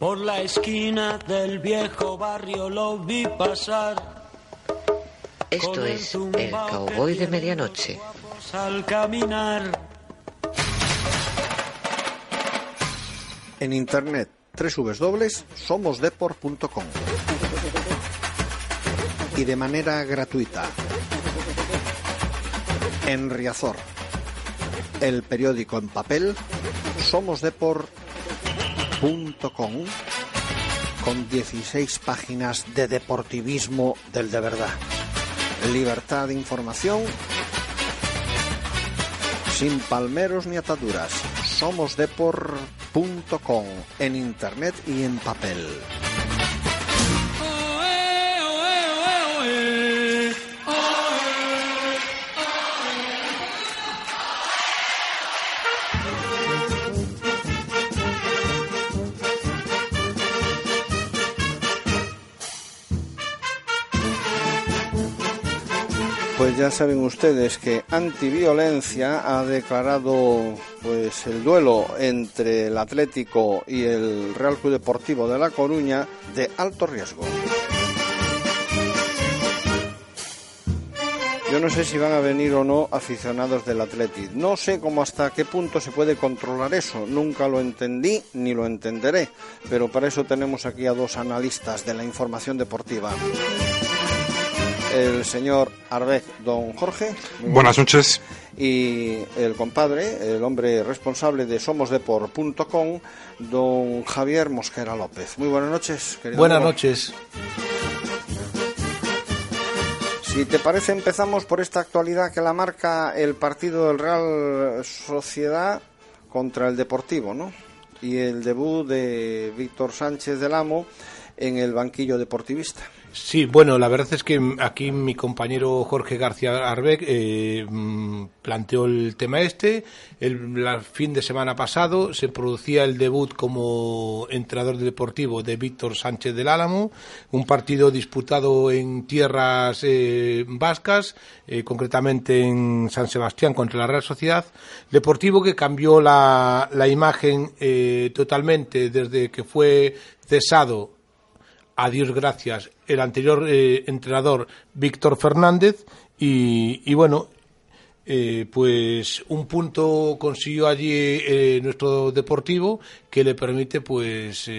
Por la esquina del viejo barrio lo vi pasar. Esto es El Cowboy de Medianoche. Al caminar. En internet www.somosdeport.com y de manera gratuita en Riazor, el periódico en papel somosdeport.com con 16 páginas de deportivismo del de verdad. Libertad de información sin palmeros ni ataduras. Somosdeport.com en internet y en papel. Pues ya saben ustedes que Antiviolencia ha declarado pues el duelo entre el Atlético y el Real Club Deportivo de La Coruña de alto riesgo. Yo no sé si van a venir o no aficionados del Atlético. No sé cómo hasta qué punto se puede controlar eso. Nunca lo entendí ni lo entenderé. Pero para eso tenemos aquí a dos analistas de la información deportiva el señor Arbeck, don Jorge. Buenas noches. Y el compadre, el hombre responsable de somosdepor.com, don Javier Mosquera López. Muy buenas noches. Buenas noches. Si te parece, empezamos por esta actualidad que la marca el partido del Real Sociedad contra el Deportivo, ¿no? Y el debut de Víctor Sánchez del Amo en el banquillo deportivista. Sí, bueno, la verdad es que aquí mi compañero Jorge García Arbeck eh, mm, planteó el tema este. El, fin de semana pasado se producía el debut como entrenador deportivo de Víctor Sánchez del Álamo, un partido disputado en tierras eh, vascas, eh, concretamente en San Sebastián contra la Real Sociedad. Deportivo que cambió la, la imagen totalmente desde que fue cesado a Dios gracias, el anterior eh, entrenador Víctor Fernández y, bueno, eh, pues un punto consiguió allí eh, nuestro deportivo que le permite pues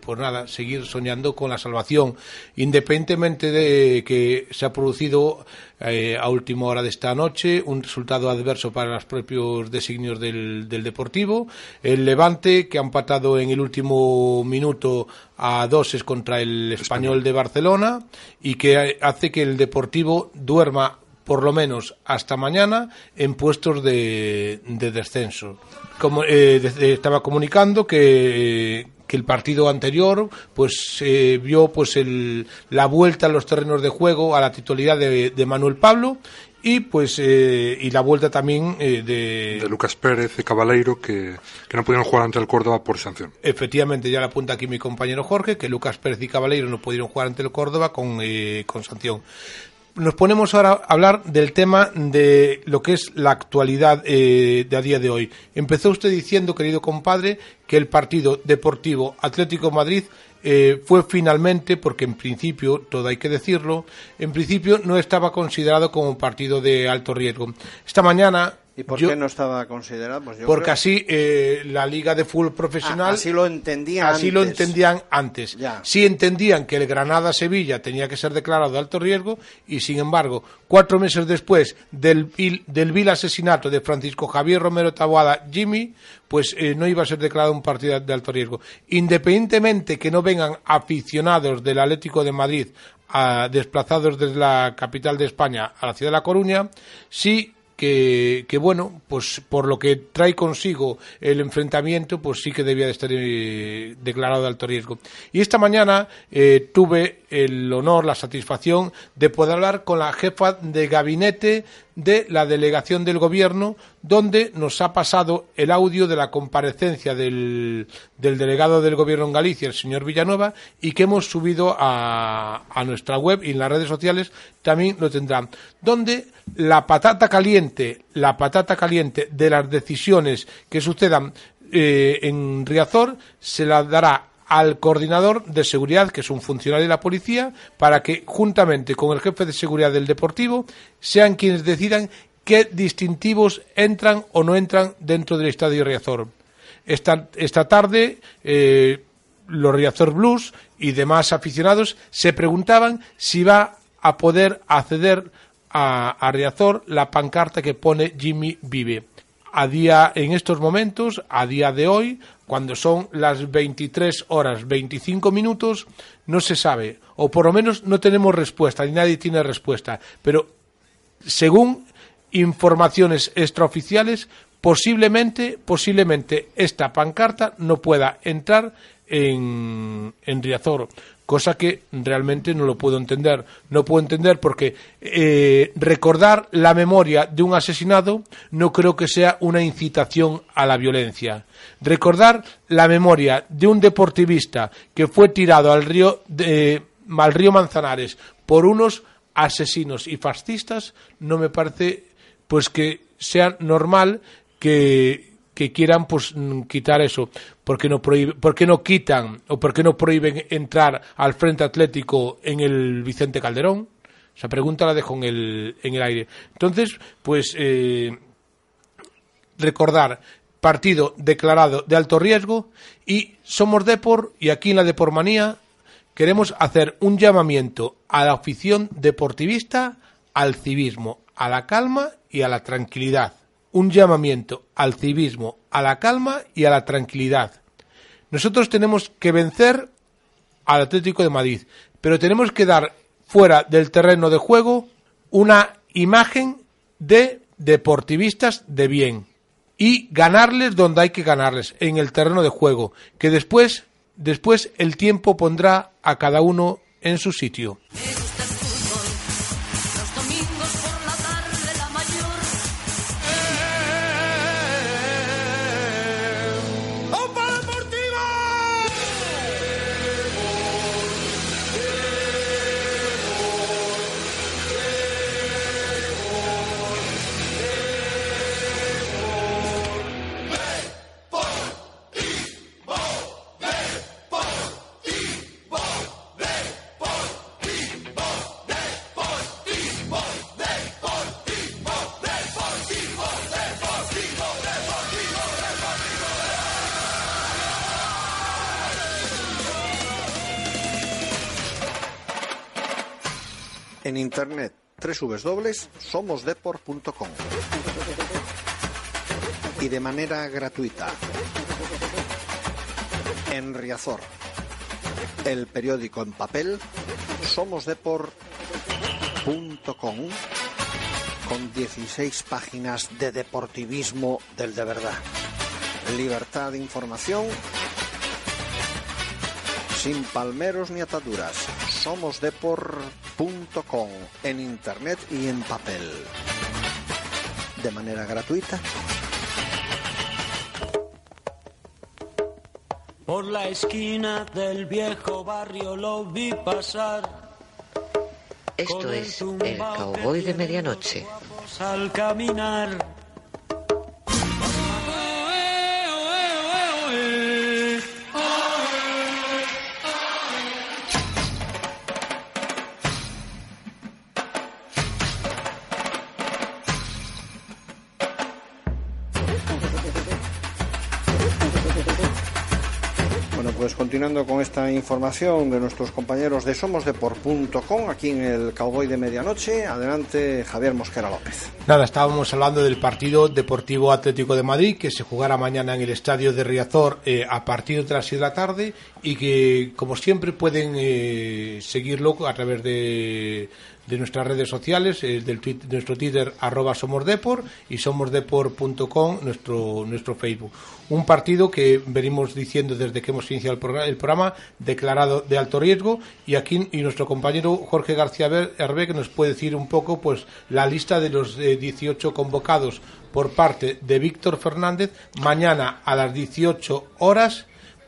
pues nada seguir soñando con la salvación independientemente de que se ha producido a última hora de esta noche un resultado adverso para los propios designios del, del deportivo. El Levante que ha empatado en el último minuto a doses contra el español de Barcelona y que hace que el Deportivo duerma por lo menos hasta mañana en puestos de, descenso. Como eh, estaba comunicando que, que el partido anterior pues vio pues el, la vuelta a los terrenos de juego a la titularidad de, de Manuel Pablo y pues eh, y la vuelta también eh, de... de Lucas Pérez y Cabaleiro que, que, no pudieron jugar ante el Córdoba por sanción. Efectivamente, ya la apunta aquí mi compañero Jorge, que Lucas Pérez y Cabaleiro no pudieron jugar ante el Córdoba con, eh, con sanción. Nos ponemos ahora a hablar del tema de lo que es la actualidad de a día de hoy. Empezó usted diciendo, querido compadre, que el partido deportivo Atlético Madrid eh, fue finalmente, porque en principio, todo hay que decirlo, en principio no estaba considerado como un partido de alto riesgo. Esta mañana ¿Y por qué no estaba considerado? Pues porque así eh, la Liga de Fútbol Profesional. Ah, así lo entendían Así lo entendían antes. Sí entendían que el Granada-Sevilla tenía que ser declarado de alto riesgo y, sin embargo, cuatro meses después del, del vil asesinato de Francisco Javier Romero Taboada, Jimmy, pues eh, no iba a ser declarado un partido de alto riesgo. Independientemente que no vengan aficionados del Atlético de Madrid a, desplazados desde la capital de España a la ciudad de La Coruña, sí que, que, bueno, pues por lo que trae consigo el enfrentamiento, pues sí que debía de estar eh, declarado de alto riesgo. Y esta mañana eh, tuve el honor, la satisfacción de poder hablar con la jefa de gabinete de la delegación del gobierno, donde nos ha pasado el audio de la comparecencia del, del delegado del gobierno en Galicia, el señor Villanueva, y que hemos subido a, a nuestra web y en las redes sociales también lo tendrán, donde la patata caliente, la patata caliente de las decisiones que sucedan eh, en Riazor se la dará al coordinador de seguridad, que es un funcionario de la policía, para que, juntamente con el jefe de seguridad del Deportivo, sean quienes decidan qué distintivos entran o no entran dentro del Estadio Riazor. Esta, esta tarde, eh, los Riazor Blues y demás aficionados se preguntaban si va a poder acceder a, a Riazor la pancarta que pone Jimmy Vive a día en estos momentos, a día de hoy, cuando son las 23 horas 25 minutos, no se sabe, o por lo menos no tenemos respuesta, ni nadie tiene respuesta, pero según informaciones extraoficiales, posiblemente, posiblemente esta pancarta no pueda entrar en, en Riazor cosa que realmente no lo puedo entender. No puedo entender porque eh, recordar la memoria de un asesinado no creo que sea una incitación a la violencia. Recordar la memoria de un deportivista que fue tirado al río, de, al río Manzanares por unos asesinos y fascistas no me parece pues que sea normal que, que quieran pues mm, quitar eso, porque no prohíbe, porque no quitan o porque no prohíben entrar al Frente Atlético en el Vicente Calderón? Esa pregunta la dejo en el, en el aire. Entonces, pues eh, recordar partido declarado de alto riesgo y somos Depor y aquí en la Depormanía queremos hacer un llamamiento a la afición deportivista, al civismo, a la calma y a la tranquilidad un llamamiento al civismo, a la calma y a la tranquilidad. Nosotros tenemos que vencer al Atlético de Madrid, pero tenemos que dar fuera del terreno de juego una imagen de deportivistas de bien y ganarles donde hay que ganarles, en el terreno de juego, que después, después el tiempo pondrá a cada uno en su sitio. Internet www.somosdeport.com y de manera gratuita en Riazor, el periódico en papel somosdeport.com con 16 páginas de deportivismo del de verdad. Libertad de información sin palmeros ni ataduras. Somosdepor.com en internet y en papel. De manera gratuita. Por la esquina del viejo barrio lo vi pasar. Esto es el cowboy de medianoche. Al caminar continuando con esta información de nuestros compañeros de somosdeport.com aquí en el Cowboy de Medianoche. Adelante, Javier Mosquera López. Nada, estábamos hablando del partido Deportivo Atlético de Madrid que se jugará mañana en el estadio de Riazor eh, a partir de las 6 de la tarde y que, como siempre, pueden eh, seguirlo a través de de nuestras redes sociales, del de nuestro Twitter arroba somosdepor y somosdepor.com nuestro, nuestro Facebook. Un partido que venimos diciendo desde que hemos iniciado el programa, declarado de alto riesgo y aquí y nuestro compañero Jorge García que nos puede decir un poco pues la lista de los 18 convocados por parte de Víctor Fernández mañana a las 18 horas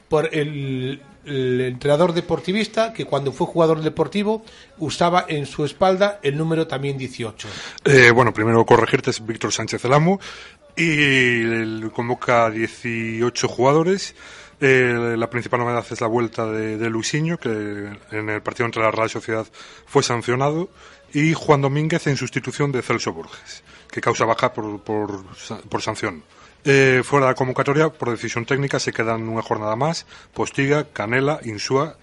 por el, entrenador deportivista que cuando fue jugador deportivo usaba en su espalda el número también 18. Eh, bueno, primero corregirte es Víctor Sánchez Elamo y convoca 18 jugadores. Eh, la principal novedad es la vuelta de, de Luisinho, que en el partido entre la Real Sociedad fue sancionado, y Juan Domínguez en sustitución de Celso Borges que causa baja por, por, sanción. Eh, fuera de la convocatoria, por decisión técnica, se quedan una jornada más Postiga, Canela, Insúa,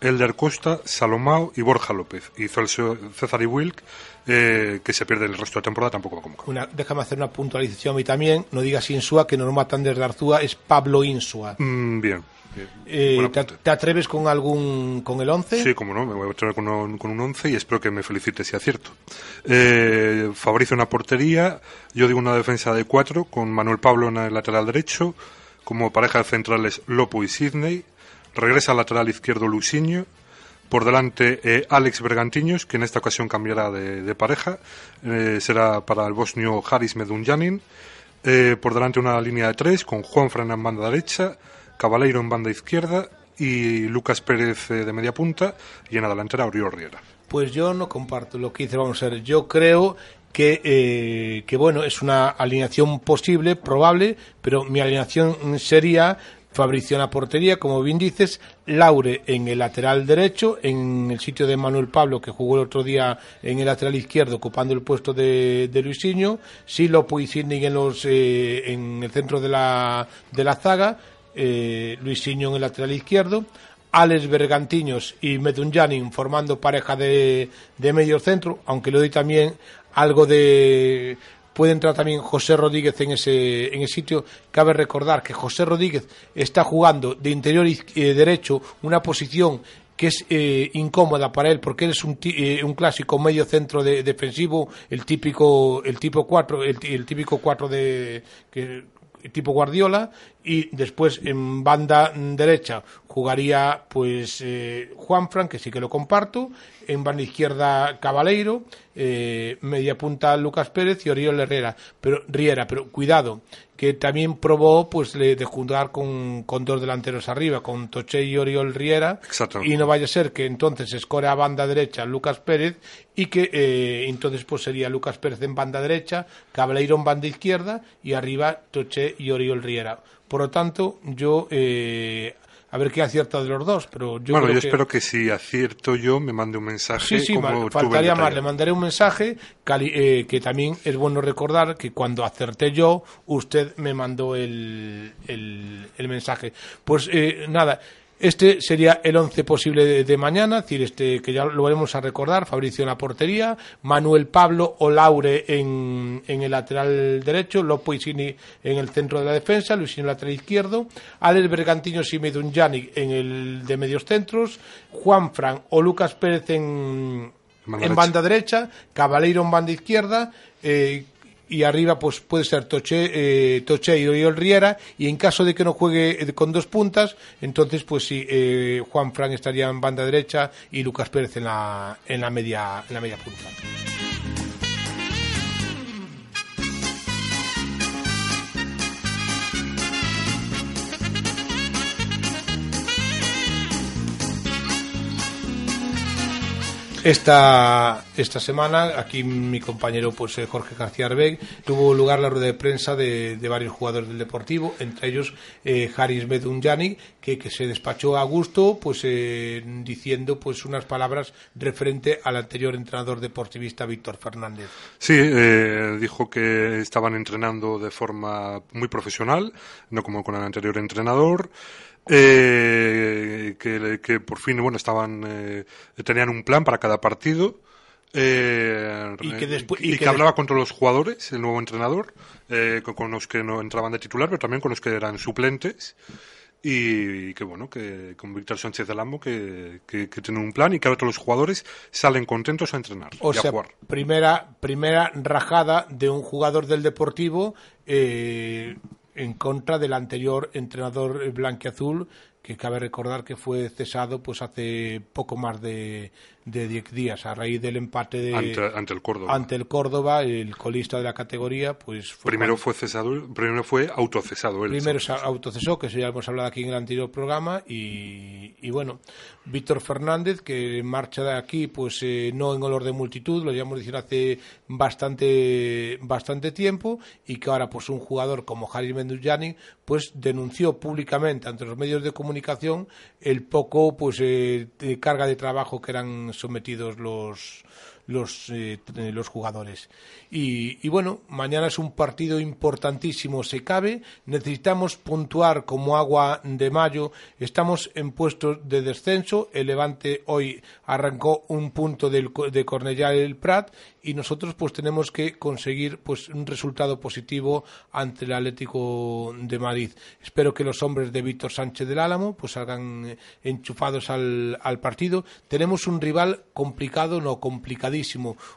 Elder Costa, Salomao y Borja López. Y César y Wilk, eh, que se pierde el resto de temporada, tampoco va a convocar. déjame hacer una puntualización y también, no digas Insúa, que no nos matan desde Arzúa, es Pablo Insúa. Mm, bien. Eh, ¿te, atreves con algún con el 11? Sí, como no, me voy a atrever con un, con un 11 y espero que me felicite si acierto. Eh, Fabricio una portería, yo digo una defensa de 4 con Manuel Pablo en el lateral derecho, como pareja de centrales Lopo y Sidney, regresa al lateral izquierdo Luciño, por delante eh, Alex Bergantiños, que en esta ocasión cambiará de, pareja, eh, será para el bosnio Haris Medunjanin, por delante una línea de 3 con Juan Fran en banda derecha, Cabaleiro en banda izquierda y Lucas Pérez eh, de media punta y en la delantera Oriol Riera. Pues yo no comparto lo que dice, vamos a ver, yo creo que, eh, que bueno, es una alineación posible, probable, pero mi alineación sería Fabricio en la portería, como bien dices, Laure en el lateral derecho, en el sitio de Manuel Pablo, que jugó el otro día en el lateral izquierdo, ocupando el puesto de, de Luisinho, Silo Sidney en, los, eh, en el centro de la, de la zaga, eh, Luisinho en el lateral izquierdo, Alex Bergantiños y Medunjanin formando pareja de, de medio centro, aunque le doy también algo de puede entrar también José Rodríguez en ese, en ese sitio. Cabe recordar que José Rodríguez está jugando de interior eh, derecho una posición que es eh, incómoda para él porque él es un, eh, un clásico medio centro de, defensivo, el típico el tipo 4, el, el, típico 4 de tipo Guardiola y después en banda derecha jugaría pues eh, Juan Frank que sí que lo comparto, en banda izquierda Cabaleiro, eh, media punta Lucas Pérez y Oriol Herrera, pero Riera, pero cuidado, que también probó pues de, juntar con, con, dos delanteros arriba, con Toche y Oriol Riera, y no vaya a ser que entonces escore a banda derecha Lucas Pérez y que eh, entonces pues sería Lucas Pérez en banda derecha, Cabaleiro en banda izquierda y arriba Toche y Oriol Riera. Por lo tanto, yo eh, a ver qué acierta de los dos, pero yo Bueno, yo espero que si acierto yo me mande un mensaje. Sí, sí, faltaría más, le mandaré un mensaje eh, que también es bueno recordar que cuando acerté yo, usted me mandó el, el, mensaje. Pues eh, nada, este sería el once posible de, mañana, es decir, este, que ya lo vamos a recordar, Fabricio en la portería, Manuel Pablo o Laure en, en el lateral derecho, Lopo Isini en el centro de la defensa, Luisino en el lateral izquierdo, Alex Bergantiño y Medunjani en el de medios centros, Juan Fran o Lucas Pérez en, en banda derecha, Cabaleiro en banda izquierda, eh, y arriba pues puede ser Toche, eh, Toche y Oriol y en caso de que no juegue eh, con dos puntas entonces pues sí eh, Juan Fran estaría en banda derecha y Lucas Pérez en la, en la media en la media punta. Esta, esta semana, aquí mi compañero pues eh, Jorge García Arbeg, tuvo lugar la rueda de prensa de, varios jugadores del Deportivo, entre ellos eh, Haris Medunjani, que, que se despachó a gusto pues eh, diciendo pues unas palabras referente al anterior entrenador deportivista Víctor Fernández. Sí, eh, dijo que estaban entrenando de forma muy profesional, no como con el anterior entrenador eh, que, por fin bueno estaban eh, tenían un plan para cada partido eh, y que, hablaba contra los jugadores el nuevo entrenador con, los que no entraban de titular pero también con los que eran suplentes y que bueno, que con Víctor Sánchez del Amo que, que, tiene un plan y que ahora todos los jugadores salen contentos a entrenar o y a jugar. Primera, primera rajada de un jugador del Deportivo eh, en contra del anterior entrenador blanquiazul que cabe recordar que fue cesado pues hace poco más de, de 10 días a raíz del empate de, ante, el Córdoba. Ante el Córdoba, el colista de la categoría, pues primero fue cesado, primero fue autocesado él. Primero se autocesó, que ya hemos hablado aquí en el anterior programa y, y bueno, Víctor Fernández que marcha de aquí pues eh, no en olor de multitud, lo llevamos diciendo hace bastante bastante tiempo y que ahora pues un jugador como Javi Menduyani pues denunció públicamente ante los medios de comunicación el poco pues eh, de carga de trabajo que eran sometidos los los, eh, los jugadores. Y, bueno, mañana es un partido importantísimo, se cabe. Necesitamos puntuar como agua de mayo. Estamos en puestos de descenso. El Levante hoy arrancó un punto del, de Cornellá el Prat y nosotros pues tenemos que conseguir pues un resultado positivo ante el Atlético de Madrid. Espero que los hombres de Víctor Sánchez del Álamo pues salgan eh, enchufados al, al partido. Tenemos un rival complicado, no complicadísimo,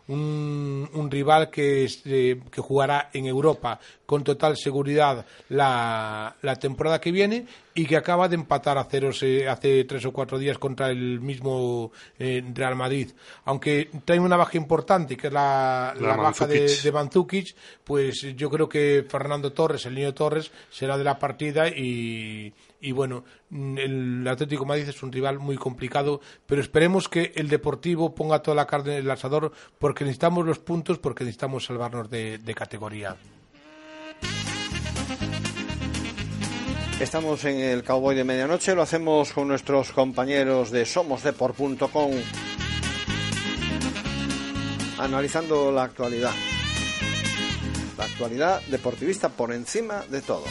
un, un rival que, eh, que jugará en Europa con total seguridad la, la temporada que viene y que acaba de empatar a ceros eh, hace tres o cuatro días contra el mismo eh, Real Madrid. Aunque trae una baja importante, que es la, baja de, de pues yo creo que Fernando Torres, el niño Torres, será de la partida y, y bueno, el Atlético Madrid es un rival muy complicado, pero esperemos que el Deportivo ponga toda la carne en el asador porque necesitamos los puntos, porque necesitamos salvarnos de categoría. Estamos en el Cowboy de Medianoche, lo hacemos con nuestros compañeros de somosdeport.com analizando la actualidad. La actualidad deportivista por encima de todo.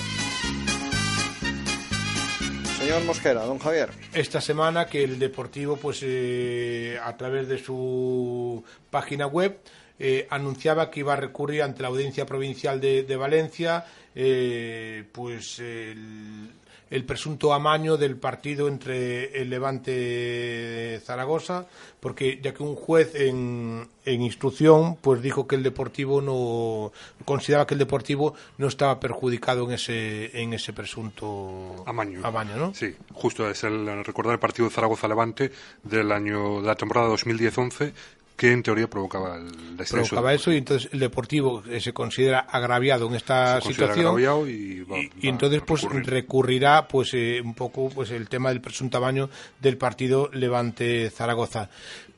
Señor Mosquera, don Javier. Esta semana que el Deportivo, pues eh, a través de su página web, eh, anunciaba que iba a recurrir ante la Audiencia Provincial de, Valencia eh, pues el, presunto amaño del partido entre el Levante Zaragoza, porque ya que un juez en, instrucción pues dijo que el Deportivo no consideraba que el Deportivo no estaba perjudicado en ese en ese presunto amaño. amaño ¿no? Sí, justo es el recordar el partido Zaragoza Levante del año de la temporada 2010-11 que en teoría provocaba el descenso. Provocaba eso y entonces el Deportivo se considera agraviado en esta situación y, entonces pues recurrirá pues eh, un poco pues el tema del presunto baño del partido Levante Zaragoza.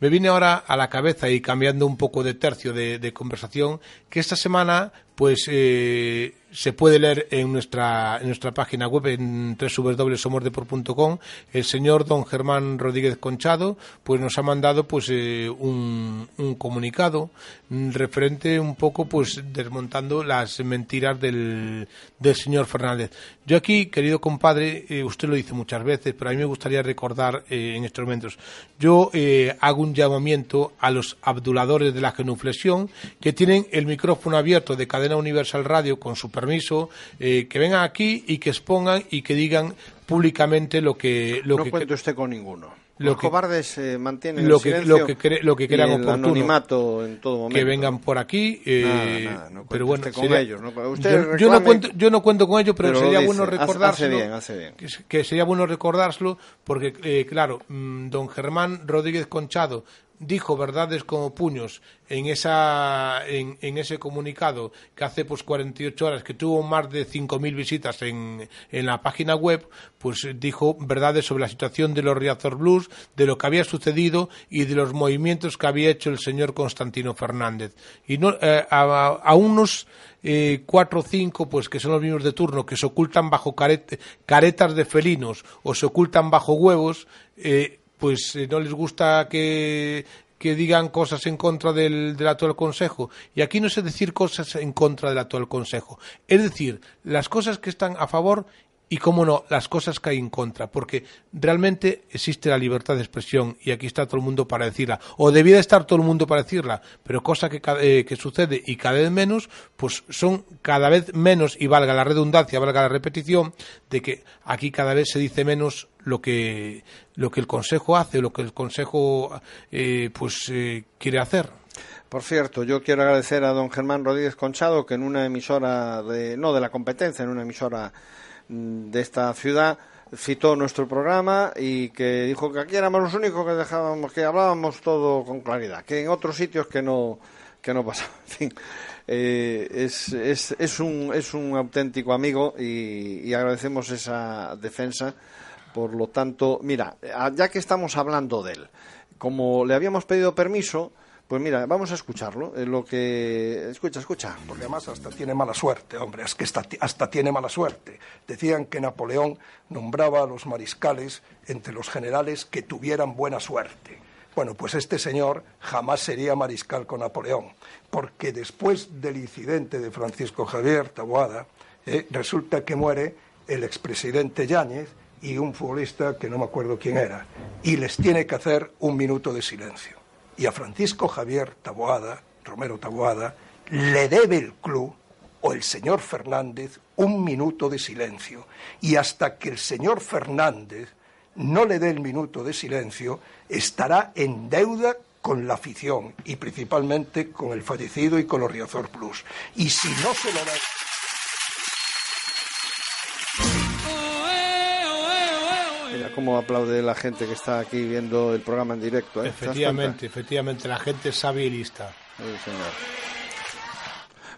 Me viene ahora a la cabeza y cambiando un poco de tercio de, conversación que esta semana pues eh, se puede leer en nuestra, en nuestra página web en www.somosdepor.com el señor don Germán Rodríguez Conchado pues nos ha mandado pues eh, un, un, comunicado referente un poco pues desmontando las mentiras del, del señor Fernández. Yo aquí querido compadre eh, usted lo dice muchas veces pero a mí me gustaría recordar en estos momentos. Yo hago un llamamiento a los abduladores de la genuflexión que tienen el micrófono abierto de Cadena Universal Radio con su permiso, eh, que vengan aquí y que expongan y que digan públicamente lo que... Lo no que cuente usted con ninguno. Los cobardes eh, mantienen lo el que, lo que, lo que crean el anonimato en todo momento. Que vengan por aquí. Eh, no pero bueno, con ellos. ¿no? Usted yo, no cuento, yo no cuento con ellos, pero, sería bueno recordárselo. Hace bien, hace bien. Que, sería bueno recordárselo, porque, eh, claro, mm, don Germán Rodríguez Conchado dijo verdades como puños en, esa, en, ese comunicado que hace pues 48 horas que tuvo más de 5.000 visitas en, en, la página web, pues dijo verdades sobre la situación de los Riazor Blues, de lo que había sucedido y de los movimientos que había hecho el señor Constantino Fernández. Y no, eh, a, unos eh, cuatro o cinco, pues que son los mismos de turno, que se ocultan bajo caretas de felinos o se ocultan bajo huevos, eh, pues eh, no les gusta que, digan cosas en contra del, del, actual Consejo. Y aquí no sé decir cosas en contra del actual Consejo. Es decir, las cosas que están a favor y, cómo no, las cosas que hay en contra, porque realmente existe la libertad de expresión y aquí está todo el mundo para decirla, o debiera estar todo el mundo para decirla, pero cosa que, eh, que sucede y cada vez menos, pues son cada vez menos, y valga la redundancia, valga la repetición, de que aquí cada vez se dice menos lo que, lo que el Consejo hace, lo que el Consejo eh, pues eh, quiere hacer. Por cierto, yo quiero agradecer a don Germán Rodríguez Conchado que en una emisora de, no de la competencia, en una emisora mm, de esta ciudad citó nuestro programa y que dijo que aquí éramos los únicos que dejábamos, que hablábamos todo con claridad, que en otros sitios que no que no pasaba. En fin, eh, es, es, es, un, es un auténtico amigo y, y agradecemos esa defensa. Por lo tanto, mira, ya que estamos hablando de él, como le habíamos pedido permiso, pues mira, vamos a escucharlo. Eh, lo que. Escucha, escucha. Porque además hasta tiene mala suerte, hombre, es que hasta tiene mala suerte. Decían que Napoleón nombraba a los mariscales entre los generales que tuvieran buena suerte. Bueno, pues este señor jamás sería mariscal con Napoleón, porque después del incidente de Francisco Javier Taboada, eh, resulta que muere el expresidente Yáñez y un futbolista que no me acuerdo quién era, y les tiene que hacer un minuto de silencio y a Francisco Javier Taboada, Romero Taboada, le debe el club o el señor Fernández un minuto de silencio. Y hasta que el señor Fernández no le dé el minuto de silencio, estará en deuda con la afición y principalmente con el fallecido y con los Riazor Plus. Y si no se lo da. Cómo aplaude la gente que está aquí viendo el programa en directo. ¿eh? Efectivamente, efectivamente, la gente sabe y lista.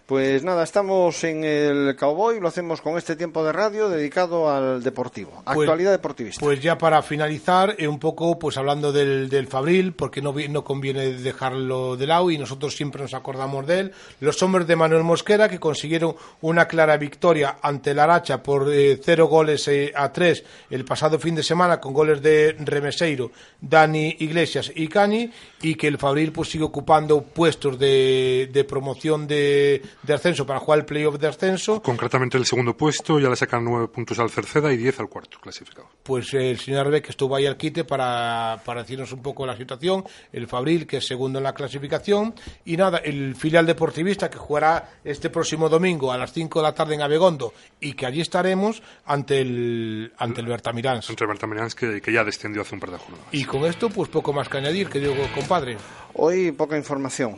Pues nada, estamos en el Cowboy, lo hacemos con este tiempo de radio dedicado al deportivo, pues, actualidad deportivista. Pues ya para finalizar, eh, un poco pues hablando del, del Fabril, porque no, no conviene dejarlo de lado y nosotros siempre nos acordamos de él, los hombres de Manuel Mosquera que consiguieron una clara victoria ante la Aracha por eh, cero goles eh, a tres el pasado fin de semana con goles de Remeseiro, Dani Iglesias y Cani y que el Fabril pues sigue ocupando puestos de, de promoción de de ascenso para jugar el playoff de ascenso. Concretamente el segundo puesto, ya le sacan nueve puntos al Cerceda y diez al cuarto clasificado. Pues el señor Arbeck estuvo ahí al quite para, para decirnos un poco la situación, el Fabril que es segundo en la clasificación y nada, el filial deportivista que jugará este próximo domingo a las 5 de la tarde en Abegondo y que allí estaremos ante el ante el Bertamiráns. Ante el Bertamiráns que, que ya descendió hace un par de jornadas. Y con esto pues poco más que añadir, que digo compadre. Hoy poca información.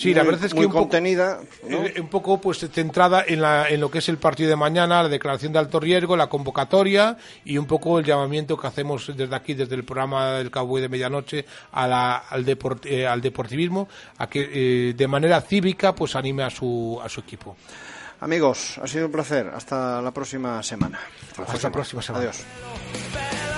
Sí, la verdad es que muy contenida, un poco pues centrada en, la, en lo que es el partido de mañana, la declaración de alto riesgo, la convocatoria y un poco el llamamiento que hacemos desde aquí, desde el programa del Cowboy de medianoche al, eh, al deportivismo, a que eh, de manera cívica pues anime a su, a su equipo. Amigos, ha sido un placer. Hasta la próxima semana. Hasta, la próxima semana. Adiós.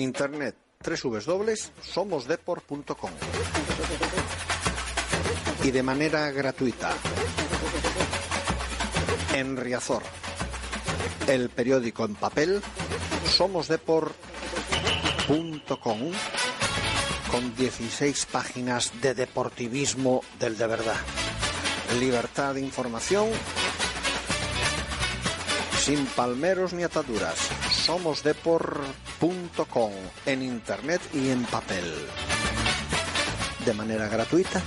Internet www.somosdeport.com y de manera gratuita en Riazor, el periódico en papel somosdeport.com con 16 páginas de deportivismo del de verdad. Libertad de información sin palmeros ni ataduras. Somosdeport.com en internet y en papel. De manera gratuita.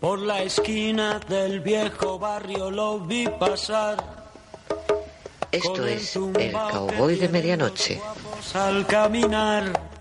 Por la esquina del viejo barrio lo vi pasar. Esto es el cowboy de medianoche. Al caminar